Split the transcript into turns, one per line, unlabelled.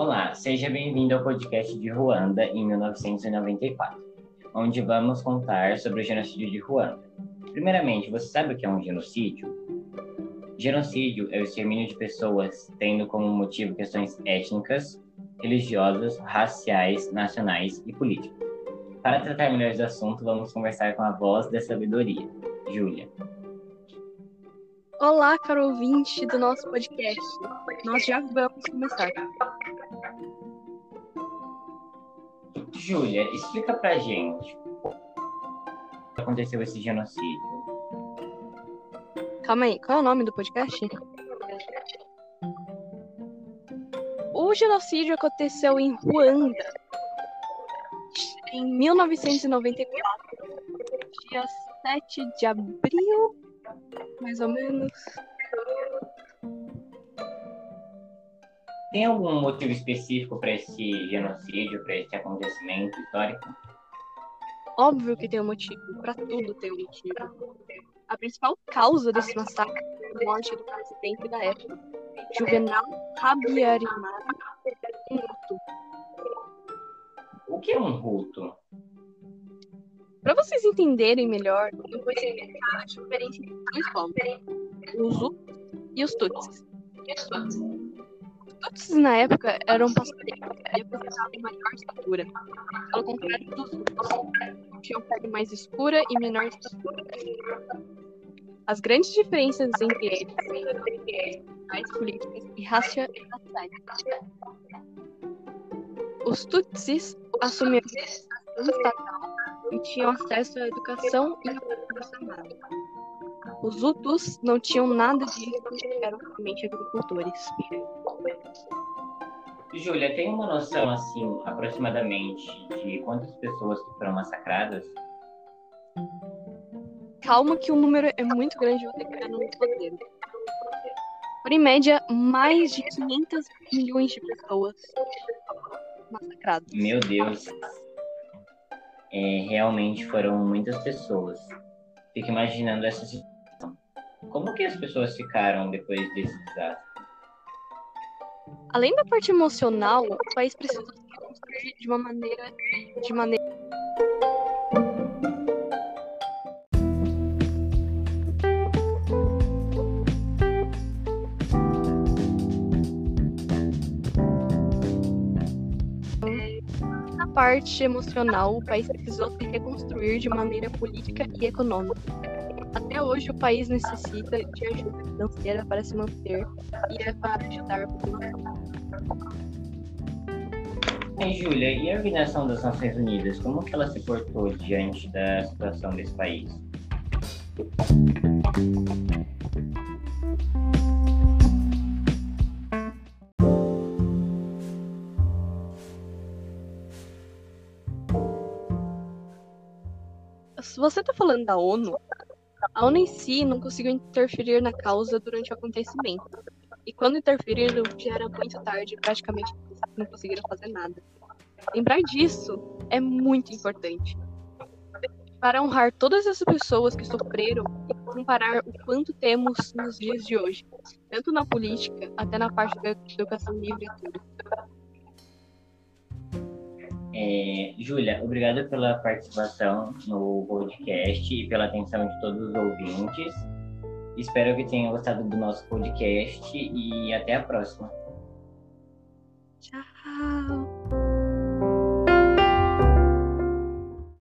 Olá, seja bem-vindo ao podcast de Ruanda em 1994, onde vamos contar sobre o genocídio de Ruanda. Primeiramente, você sabe o que é um genocídio? Genocídio é o extermínio de pessoas tendo como motivo questões étnicas, religiosas, raciais, nacionais e políticas. Para tratar melhor do assunto, vamos conversar com a voz da sabedoria, Júlia.
Olá, caro ouvinte do nosso podcast. Nós já vamos começar.
Júlia, explica pra gente aconteceu esse genocídio.
Calma aí, qual é o nome do podcast? O genocídio aconteceu em Ruanda em 1994, dia 7 de abril mais ou menos.
Tem algum motivo específico para esse genocídio, para esse acontecimento histórico?
Óbvio que tem um motivo, para tudo tem um motivo. A principal causa desse massacre foi a morte do presidente da época, Juvenal Habyarimana, um Hutu.
O que é um Hutu?
Para vocês entenderem melhor, eu vou explicar a diferença entre dois povos, os Hutus e os Tutsis. Os Tutsis, na época, eram pastoreiros e apresentavam maior estatura, ao contrário dos que tinham pele mais escura e menor estatura. As grandes diferenças entre eles eram políticas e raciais. Os Tutsis assumiam a estatal e tinham acesso à educação e à Os Hutus não tinham nada disso e eram somente agricultores.
Júlia, tem uma noção, assim, aproximadamente, de quantas pessoas que foram massacradas?
Calma que o número é muito grande, vou ter que no roteiro. Por em média, mais de 500 milhões de pessoas massacradas.
Meu Deus é, realmente foram muitas pessoas. Fico imaginando essa situação. Como que as pessoas ficaram depois desse desastre?
Além da parte emocional, o país precisou se reconstruir de uma maneira, de maneira parte emocional, o país precisou se reconstruir de maneira política e econômica. Até hoje, o país necessita de ajuda financeira para se manter e é para ajudar a população.
Hey, Júlia, e a Organização das Nações Unidas, como que ela se portou diante da situação desse país?
se você tá falando da ONU, a ONU em si não conseguiu interferir na causa durante o acontecimento. E quando interferiram, já era muito tarde, praticamente não conseguiram fazer nada. Lembrar disso é muito importante. Para honrar todas essas pessoas que sofreram e comparar o quanto temos nos dias de hoje, tanto na política até na parte da educação livre e tudo.
É, Júlia, obrigado pela participação no podcast e pela atenção de todos os ouvintes. Espero que tenham gostado do nosso podcast e até a próxima.
Tchau.